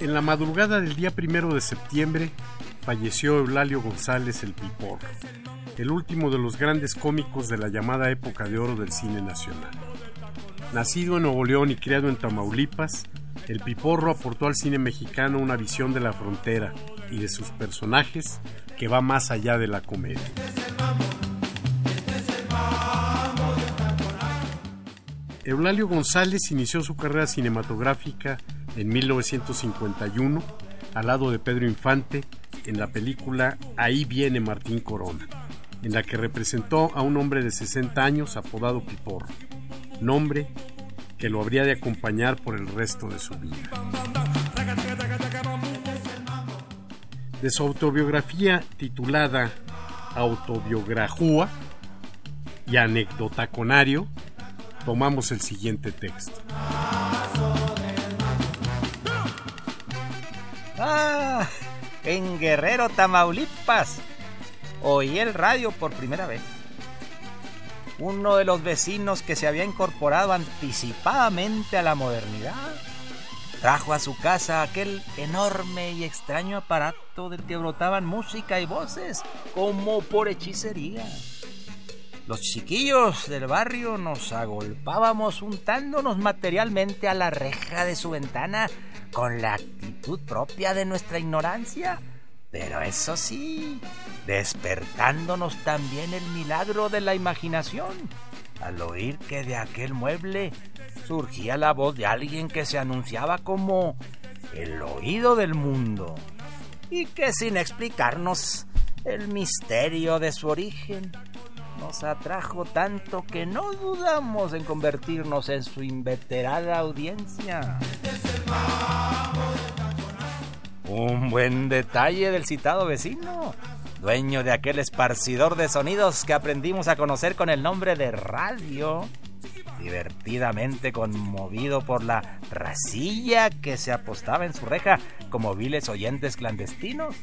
En la madrugada del día primero de septiembre falleció Eulalio González el Pipor, el último de los grandes cómicos de la llamada época de oro del cine nacional. Nacido en Nuevo León y criado en Tamaulipas, el Piporro aportó al cine mexicano una visión de la frontera y de sus personajes que va más allá de la comedia. Eulalio González inició su carrera cinematográfica en 1951 al lado de Pedro Infante en la película Ahí viene Martín Corona, en la que representó a un hombre de 60 años apodado Piporro, nombre que lo habría de acompañar por el resto de su vida. De su autobiografía titulada Autobiografía y Anecdotaconario, tomamos el siguiente texto. Ah, en Guerrero, Tamaulipas. Oí el radio por primera vez. Uno de los vecinos que se había incorporado anticipadamente a la modernidad trajo a su casa aquel enorme y extraño aparato del que brotaban música y voces como por hechicería. Los chiquillos del barrio nos agolpábamos untándonos materialmente a la reja de su ventana con la actitud propia de nuestra ignorancia, pero eso sí, despertándonos también el milagro de la imaginación, al oír que de aquel mueble surgía la voz de alguien que se anunciaba como el oído del mundo, y que sin explicarnos el misterio de su origen, nos atrajo tanto que no dudamos en convertirnos en su inveterada audiencia. Un buen detalle del citado vecino, dueño de aquel esparcidor de sonidos que aprendimos a conocer con el nombre de radio, divertidamente conmovido por la racilla que se apostaba en su reja como viles oyentes clandestinos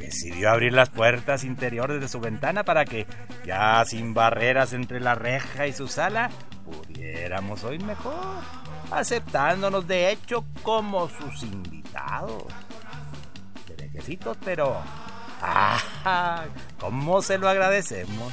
decidió abrir las puertas interiores de su ventana para que, ya sin barreras entre la reja y su sala, pudiéramos oír mejor, aceptándonos de hecho como sus invitados. De pero... ¡Ah! ¿Cómo se lo agradecemos?